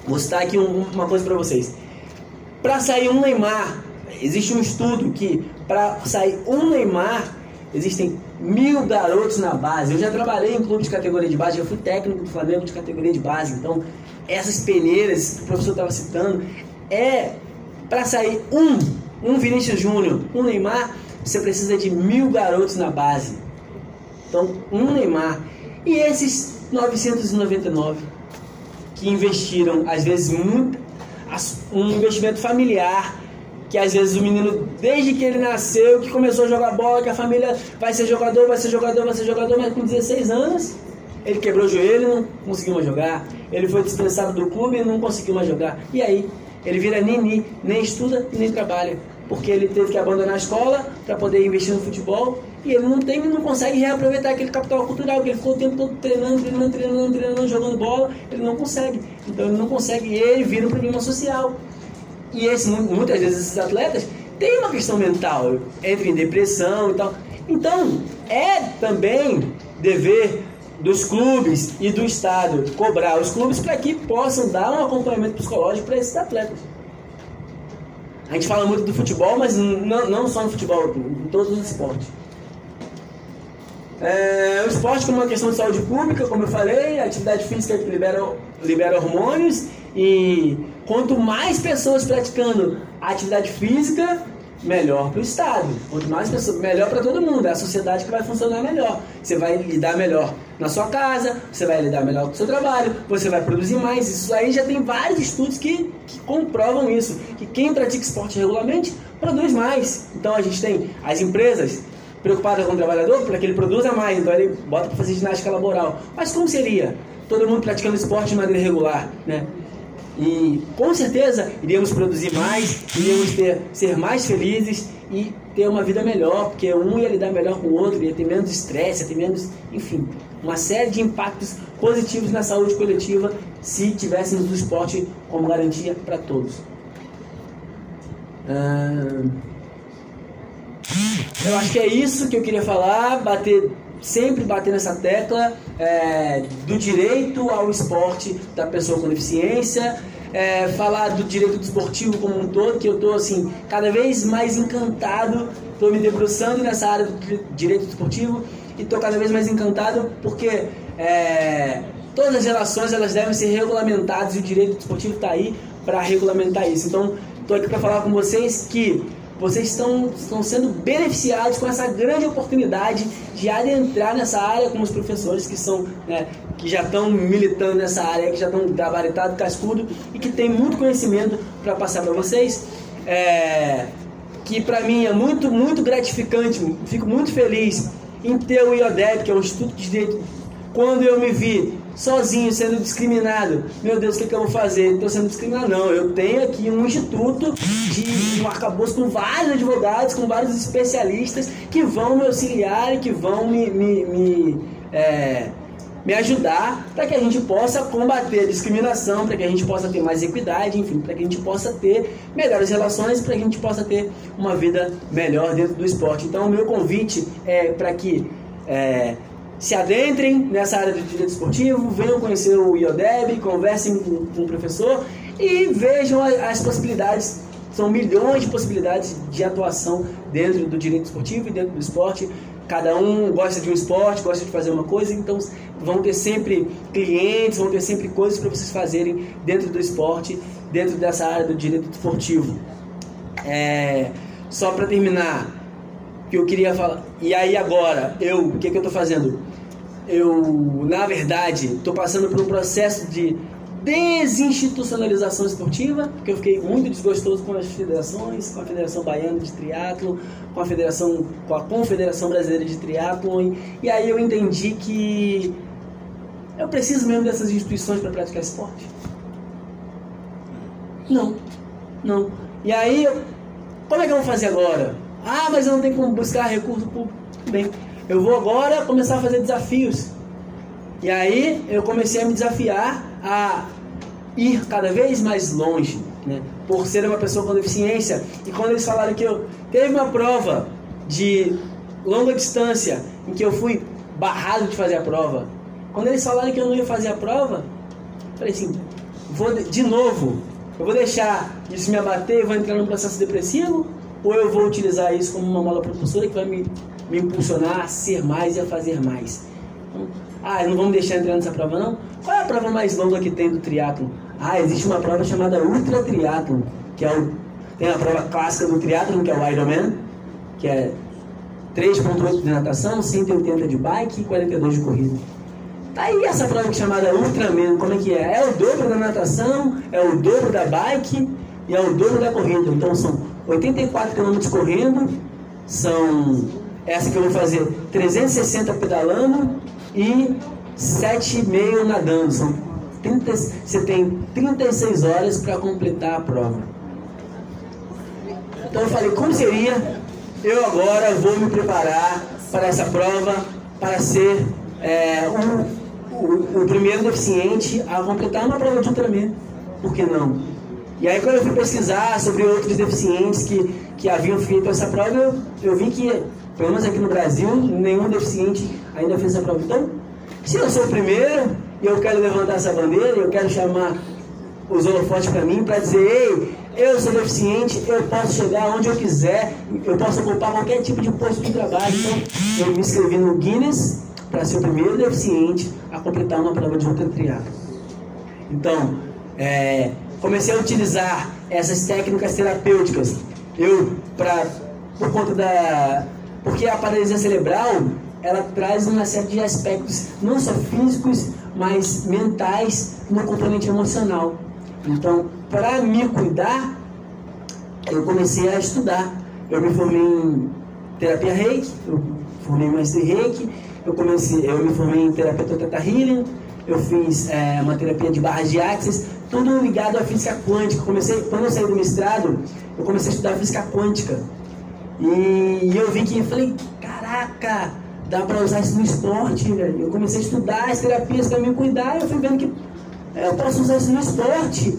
vou citar aqui um- uma coisa para vocês. Para sair um Neymar, existe um estudo que para sair um Neymar existem mil garotos na base. Eu já trabalhei em clube de categoria de base, já fui técnico do Flamengo de categoria de base. Então, essas peneiras que o professor estava citando, é para sair um, um Vinícius Júnior, um Neymar, você precisa de mil garotos na base. Então, um Neymar. E esses 999 que investiram, às vezes, muito, um investimento familiar, que às vezes o menino, desde que ele nasceu, que começou a jogar bola, que a família vai ser jogador, vai ser jogador, vai ser jogador, mas com 16 anos, ele quebrou o joelho não conseguiu mais jogar. Ele foi dispensado do clube e não conseguiu mais jogar. E aí, ele vira nini, nem estuda e nem trabalha. Porque ele teve que abandonar a escola para poder investir no futebol e ele não tem, não consegue reaproveitar aquele capital cultural, que ele ficou o tempo todo treinando, treinando, treinando, treinando, jogando bola, ele não consegue. Então ele não consegue ele vira um problema social. E esse, mu- muitas vezes esses atletas têm uma questão mental, entram em depressão e tal. Então, é também dever dos clubes e do Estado cobrar os clubes para que possam dar um acompanhamento psicológico para esses atletas. A gente fala muito do futebol, mas não, não só no futebol, em todos os esportes. É, o esporte como uma questão de saúde pública, como eu falei, a atividade física que libera, libera hormônios e quanto mais pessoas praticando atividade física, melhor para o Estado. Quanto mais pessoas, melhor para todo mundo. É a sociedade que vai funcionar melhor. Você vai lidar melhor na sua casa, você vai lidar melhor com o seu trabalho, você vai produzir mais. Isso aí já tem vários estudos que, que comprovam isso. Que quem pratica esporte regularmente produz mais. Então a gente tem as empresas preocupadas com o trabalhador para que ele produza mais, então ele bota para fazer ginástica laboral. Mas como seria todo mundo praticando esporte de maneira regular, né? E com certeza iríamos produzir mais, iríamos ter, ser mais felizes e ter uma vida melhor, porque um ia lidar melhor com o outro, ia ter menos estresse, ia ter menos, enfim, uma série de impactos positivos na saúde coletiva se tivéssemos o esporte como garantia para todos. Ah, eu acho que é isso que eu queria falar, bater, sempre bater nessa tecla é, do direito ao esporte da pessoa com deficiência, é, falar do direito desportivo como um todo, que eu estou assim, cada vez mais encantado, estou me debruçando nessa área do di- direito desportivo e estou cada vez mais encantado porque é, todas as relações elas devem ser regulamentadas e o direito desportivo está aí para regulamentar isso. Então, estou aqui para falar com vocês que vocês estão, estão sendo beneficiados com essa grande oportunidade de adentrar nessa área com os professores que são né, que já estão militando nessa área, que já estão gabaritados, cascudo e que tem muito conhecimento para passar para vocês. É, que para mim é muito, muito gratificante, fico muito feliz em ter o IODEP, que é o Instituto de Direito. Quando eu me vi sozinho sendo discriminado, meu Deus, o que, que eu vou fazer? Estou sendo discriminado? Não, eu tenho aqui um instituto de um arcabouço com vários advogados, com vários especialistas que vão me auxiliar e que vão me, me, me é, me ajudar para que a gente possa combater a discriminação, para que a gente possa ter mais equidade, enfim, para que a gente possa ter melhores relações, para que a gente possa ter uma vida melhor dentro do esporte. Então, o meu convite é para que é, se adentrem nessa área do direito esportivo, venham conhecer o IODEB, conversem com, com o professor e vejam as possibilidades são milhões de possibilidades de atuação dentro do direito esportivo e dentro do esporte. Cada um gosta de um esporte, gosta de fazer uma coisa, então vão ter sempre clientes, vão ter sempre coisas para vocês fazerem dentro do esporte, dentro dessa área do direito esportivo. É, só para terminar, que eu queria falar. E aí agora, eu, o que, que eu estou fazendo? Eu, na verdade, estou passando por um processo de desinstitucionalização esportiva, porque eu fiquei muito desgostoso com as federações, com a Federação Baiana de Triatlo, com a Federação, com a Confederação Brasileira de Triatlo, e aí eu entendi que eu preciso mesmo dessas instituições para praticar esporte? Não, não. E aí, como é que eu vou fazer agora? Ah, mas eu não tenho como buscar recurso público. Bem, eu vou agora começar a fazer desafios. E aí eu comecei a me desafiar a ir cada vez mais longe, né? por ser uma pessoa com deficiência. E quando eles falaram que eu teve uma prova de longa distância em que eu fui barrado de fazer a prova, quando eles falaram que eu não ia fazer a prova, falei assim, vou de novo, eu vou deixar isso me abater vou entrar num processo depressivo ou eu vou utilizar isso como uma mola propulsora que vai me, me impulsionar a ser mais e a fazer mais? Então, ah, não vamos deixar entrar nessa prova não? Qual é a prova mais longa que tem do triatlo? Ah, existe uma prova chamada Ultra Triathlon, que é o, tem a prova clássica do triatlo, que é o Ironman, que é 3.8 de natação, 180 de bike e 42 de corrida. Tá aí essa prova chamada Ultraman, como é que é? É o dobro da natação, é o dobro da bike e é o dobro da corrida. Então são 84 km correndo, são essa que eu vou fazer 360 pedalando e 7,5 nadando. São 30, você tem 36 horas para completar a prova. Então eu falei, como seria eu agora vou me preparar para essa prova para ser é, um, o, o, primeiro deficiente a completar uma prova de Ultraman. Por que não? E aí quando eu fui pesquisar sobre outros deficientes que, que haviam feito essa prova, eu, eu vi que, pelo menos aqui no Brasil, nenhum deficiente ainda fez essa prova. Então, se eu sou o primeiro e eu quero levantar essa bandeira, eu quero chamar os holofotes para mim para dizer, ei, eu sou deficiente, eu posso chegar onde eu quiser, eu posso ocupar qualquer tipo de posto de trabalho. Então, eu me inscrevi no Guinness para ser o primeiro deficiente a completar uma prova de ultratriado. Então, é, comecei a utilizar essas técnicas terapêuticas. Eu, pra, por conta da. Porque a paralisia cerebral ela traz uma série de aspectos, não só físicos, mas mentais, no componente emocional. Então, para me cuidar, eu comecei a estudar. Eu me formei em terapia reiki, eu formei em mestre reiki, eu, comecei, eu me formei em terapia Teta Healing, eu fiz é, uma terapia de barras de axis, tudo ligado à física quântica. Comecei, quando eu saí do mestrado, eu comecei a estudar física quântica. E eu vi que, falei, caraca, dá para usar isso no esporte, velho. Eu comecei a estudar as terapias para me cuidar e eu fui vendo que é, eu posso usar isso no esporte.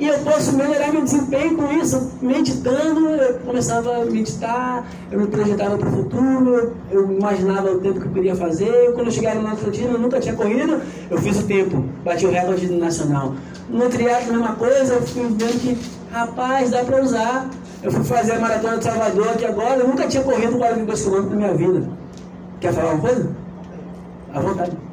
E eu posso melhorar meu desempenho com isso, meditando, eu começava a meditar, eu me projetava para o futuro, eu imaginava o tempo que eu queria fazer. Quando eu chegava na Atlantina, eu nunca tinha corrido, eu fiz o tempo, bati o recorde nacional. No triatlo, a mesma coisa, eu fui vendo que, rapaz, dá para usar. Eu fui fazer a maratona de Salvador aqui agora, eu nunca tinha corrido 42 km na minha vida. Quer falar uma coisa? À vontade.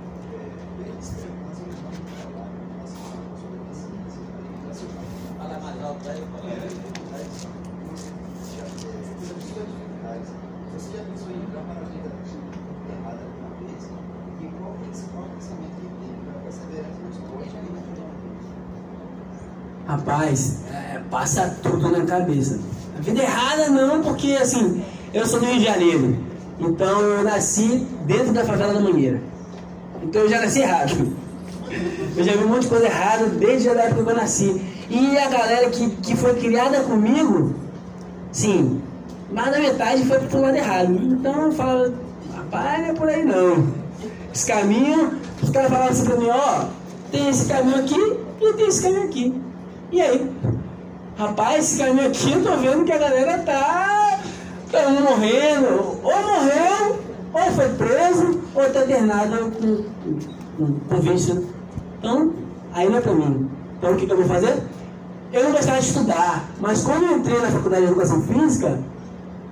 Rapaz, é, passa tudo na cabeça. A vida errada não, porque assim, eu sou do Rio de Janeiro. Então eu nasci dentro da favela da Mangueira. Então eu já nasci errado. Eu já vi um monte de coisa errada desde a época que eu nasci. E a galera que, que foi criada comigo, sim, mais da metade foi pro lado errado. Então eu falo, rapaz, não é por aí não. Esse caminho, os caras falavam assim pra mim, ó, tem esse caminho aqui e tem esse caminho aqui. E aí? Rapaz, esse caminho aqui eu tô vendo que a galera tá, tá morrendo, ou morreu, ou foi preso, ou tá internado com, vício. Então, aí não é pra mim. Então o que, que eu vou fazer? Eu não gostava de estudar, mas quando eu entrei na faculdade de educação física,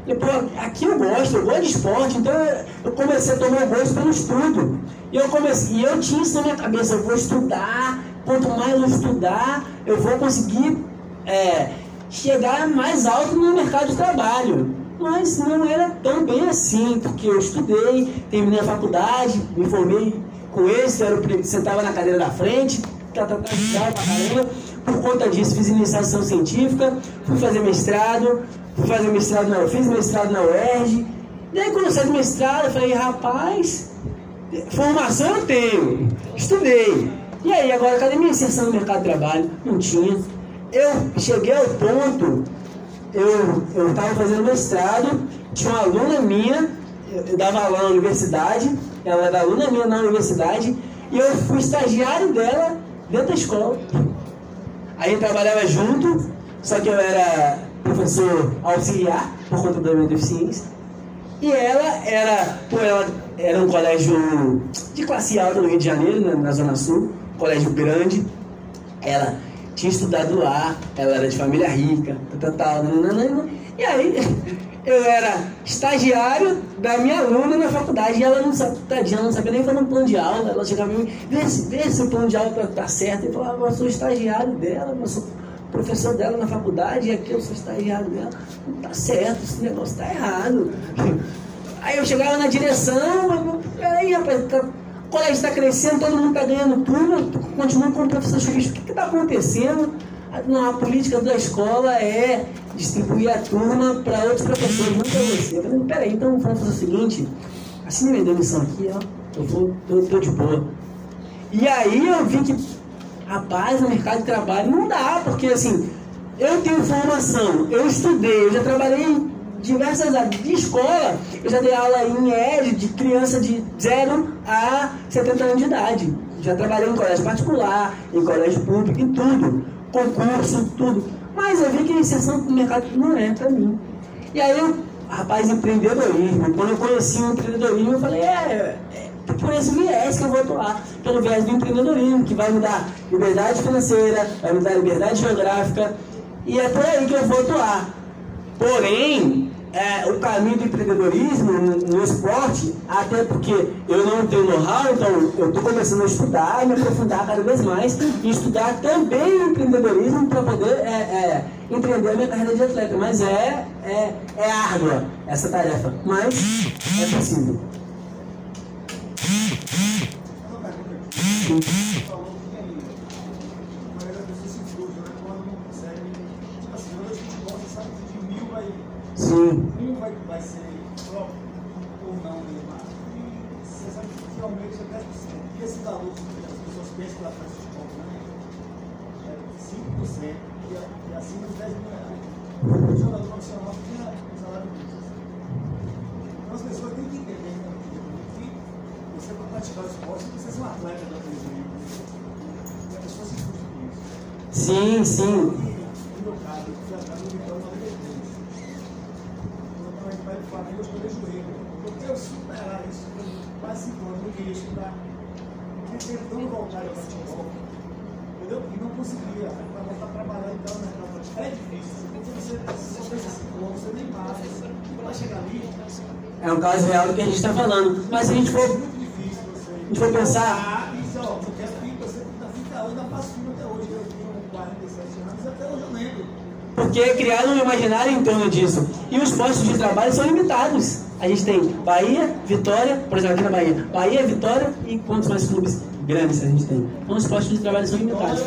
pô, aqui eu gosto, eu gosto de esporte, então eu comecei a tomar gosto pelo estudo. E eu comecei, e eu tinha isso na minha cabeça, eu vou estudar, quanto mais eu estudar, eu vou conseguir é, chegar mais alto no mercado de trabalho. Mas não era tão bem assim, porque eu estudei, terminei a faculdade, me formei com esse, era o, sentava na cadeira da frente, tá, tá, tá. Por conta disso, fiz iniciação científica, fui fazer mestrado, fui fazer mestrado na, fiz mestrado na UERJ. Daí quando eu saí do mestrado, eu falei, rapaz, formação eu tenho, estudei. E aí, agora cadê minha inserção no mercado de trabalho? Não tinha. Eu cheguei ao ponto, eu estava fazendo mestrado, tinha uma aluna minha, eu, dava aula na universidade, ela era aluna minha na universidade, e eu fui estagiário dela dentro da escola. Aí eu trabalhava junto, só que eu era professor auxiliar por conta da minha deficiência. E ela era, pô, ela era um colégio de classe alta no Rio de Janeiro, na, na Zona Sul, colégio grande. Ela tinha estudado lá, ela era de família rica, tal, tal, nananana. E aí [LAUGHS] eu era estagiário da minha aluna na faculdade e ela não sabia, tadinha, não sabia nem fazer um plano de aula. Ela chegava em mim, vê se, vê se o plano de aula tá, tá certo. Eu falava, eu sou estagiário dela, eu sou professor dela na faculdade e aqui eu sou estagiário dela. Não tá certo, esse negócio tá errado. [LAUGHS] Aí eu chegava na direção, mas, peraí, rapaz, tá, o colégio está crescendo, todo mundo está ganhando turma, continua como professor jurídico. O que está acontecendo? Não, a política da escola é distribuir a turma para outros professores, não para você. Eu falei, peraí, então vamos fazer o seguinte, assine minha demissão aqui, ó, eu vou, tô, tô de boa. E aí eu vi que, rapaz, no mercado de trabalho não dá, porque assim, eu tenho formação, eu estudei, eu já trabalhei diversas de escola, eu já dei aula em ED de criança de 0 a 70 anos de idade. Já trabalhei em colégio particular, em colégio público, em tudo. Concurso, tudo. Mas eu vi que a inserção no mercado não é para mim. E aí rapaz, empreendedorismo. Quando eu conheci o empreendedorismo, eu falei, é, é por esse viés que eu vou atuar, pelo viés do empreendedorismo, que vai me dar liberdade financeira, vai me dar liberdade geográfica, e é por aí que eu vou atuar. Porém, é, o caminho do empreendedorismo no, no, esporte, até porque eu não tenho know-how, então eu estou começando a estudar e me aprofundar cada vez mais e estudar também o empreendedorismo para poder é, é, empreender a minha carreira de atleta. Mas é, é, é árdua essa tarefa, mas é possível. Sim. Um vai, vai ser próprio ou não Neymar. Você sabe que realmente é 10%. E esse valor que as pessoas pensam que ela faz futebol também é 5% e, e acima de 10 mil reais. O tinha salário disso. Então as pessoas têm que entender que você para praticar o esporte precisa ser um atleta da. E a pessoa se com isso. Sim, sim. Eu já estava limitando uma vai do Flamengo, eu joelho. Porque eu superar isso, quase cinco anos, ao futebol. E não conseguia. Para voltar a trabalhar? É difícil. Você, pensa assim, você nem para chegar ali. É um caso real do que a gente está falando. Mas se a gente for. A gente for pensar. Isso, ó, eu quero que você está 30 anos, ainda faço filme até hoje. Eu tenho 47 anos, até hoje eu lembro porque criaram um imaginário em torno disso. E os postos de trabalho são limitados. A gente tem Bahia, Vitória, por exemplo, aqui na Bahia, Bahia, Vitória e quantos mais clubes grandes a gente tem. Então os postos de trabalho são limitados.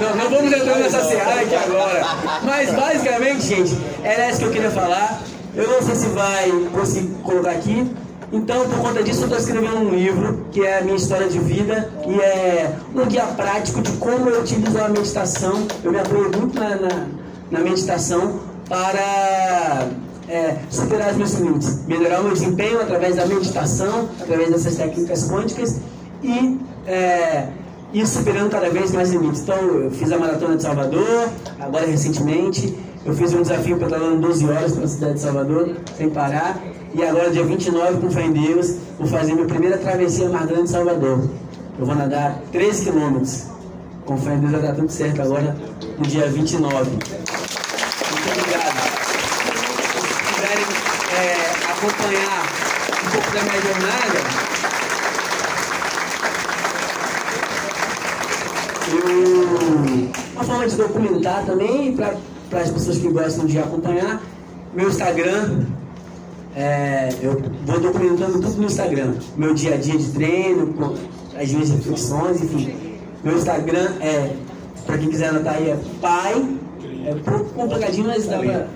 Não, não vamos entrar nessa seara aqui agora. Mas basicamente, gente, era isso que eu queria falar. Eu não sei se vai conseguir colocar aqui. Então, por conta disso, eu estou escrevendo um livro que é a minha história de vida e é um guia prático de como eu utilizo a meditação. Eu me apoio muito na, na, na meditação para é, superar os meus limites, melhorar o meu desempenho através da meditação, através dessas técnicas quânticas e é, ir superando cada vez mais limites. Então, eu fiz a maratona de Salvador, agora recentemente, eu fiz um desafio pedalando 12 horas pela cidade de Salvador, sem parar, e agora, dia 29, com fé em Deus, vou fazer minha primeira travessia mais grande de Salvador. Eu vou nadar 13 quilômetros. Com fé em Deus vai dar tudo certo agora, no dia 29. Muito obrigado. Se quiserem é, acompanhar um pouco da minha jornada, uma forma de documentar também para as pessoas que gostam de acompanhar? Meu Instagram é, eu vou documentando tudo no Instagram. Meu dia a dia de treino as minhas reflexões enfim. Meu Instagram é para quem quiser anotar aí é pai é um pouco complicadinho mas dá pra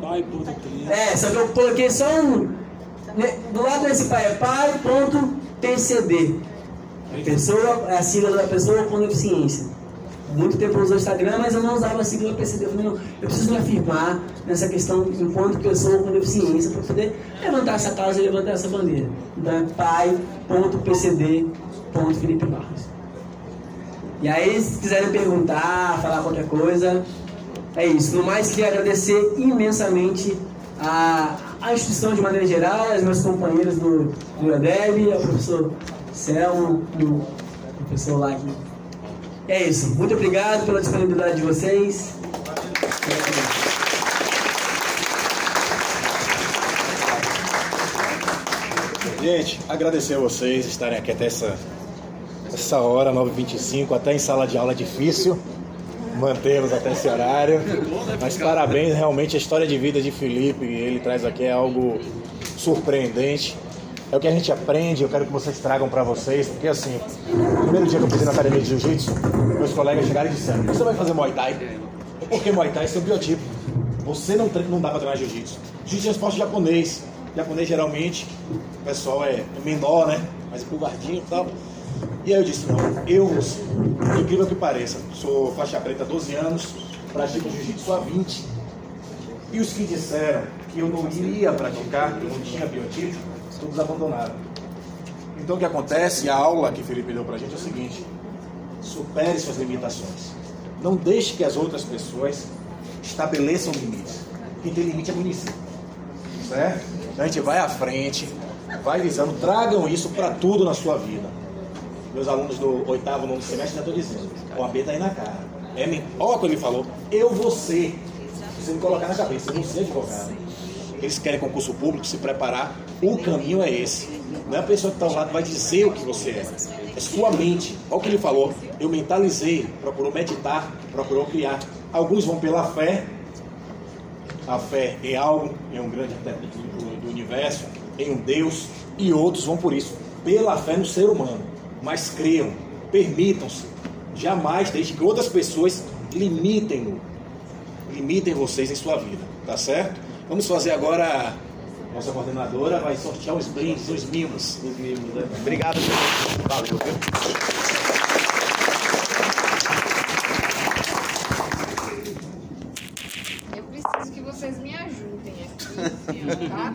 Pai, puta, é, só que eu coloquei só um. né, Do lado desse pai é pai.tcd. Pessoa, é a sigla da pessoa com deficiência. Muito tempo eu usei o Instagram, mas eu não usava a sigla PCD. Eu falei, não, eu preciso me afirmar nessa questão enquanto pessoa com deficiência para poder levantar essa causa e levantar essa bandeira. Então é pai.pcd.felipe Barros. E aí, se quiserem perguntar, falar qualquer coisa, é isso. No mais, queria agradecer imensamente a, a instituição de maneira geral, aos meus companheiros do, do IADEB, ao professor Selmo, o professor lá aqui. É isso. Muito obrigado pela disponibilidade de vocês. Gente, agradecer a vocês estarem aqui até essa, essa hora, 9h25, até em sala de aula é difícil mantê-los até esse horário. Mas parabéns, realmente a história de vida de Felipe, ele traz aqui é algo surpreendente. É o que a gente aprende, eu quero que vocês tragam para vocês, porque assim, no primeiro dia que eu pisei na academia de jiu-jitsu, meus colegas chegaram e disseram: Você vai fazer Muay Thai? Porque Muay Thai é seu biotipo. Você não, não dá pra treinar jiu-jitsu. Jiu-jitsu é esporte japonês. Japonês geralmente, o pessoal é menor, né? Mais empolgadinho e tal. E aí eu disse, não, eu incrível que pareça, sou faixa preta há 12 anos, pratico jiu-jitsu há 20. E os que disseram que eu não iria praticar, que eu não tinha biotipo, todos abandonaram. Então o que acontece, a aula que Felipe deu pra gente é o seguinte, supere suas limitações. Não deixe que as outras pessoas estabeleçam limites. Quem tem limite é município. Certo? Então a gente vai à frente, vai visando, tragam isso para tudo na sua vida. Meus alunos do oitavo, nono semestre já estou dizendo, o AB tá aí na cara. É, men- olha o que ele falou, eu vou ser. Se você me colocar na cabeça, eu vou ser advogado. Eles querem concurso público, se preparar, o caminho é esse. Não é a pessoa que está ao lado vai dizer o que você é. É sua mente. Olha o que ele falou. Eu mentalizei, procurou meditar, procurou criar. Alguns vão pela fé, a fé em algo, em um grande arquiteto do, do universo, em um Deus, e outros vão por isso, pela fé no ser humano. Mas creiam, permitam-se, jamais deixe que outras pessoas limitem-no, limitem vocês em sua vida, tá certo? Vamos fazer agora, nossa coordenadora vai sortear os brindes, os mimos. Os mimos né? Obrigado, gente. Valeu, viu? Eu preciso que vocês me ajudem aqui, tá?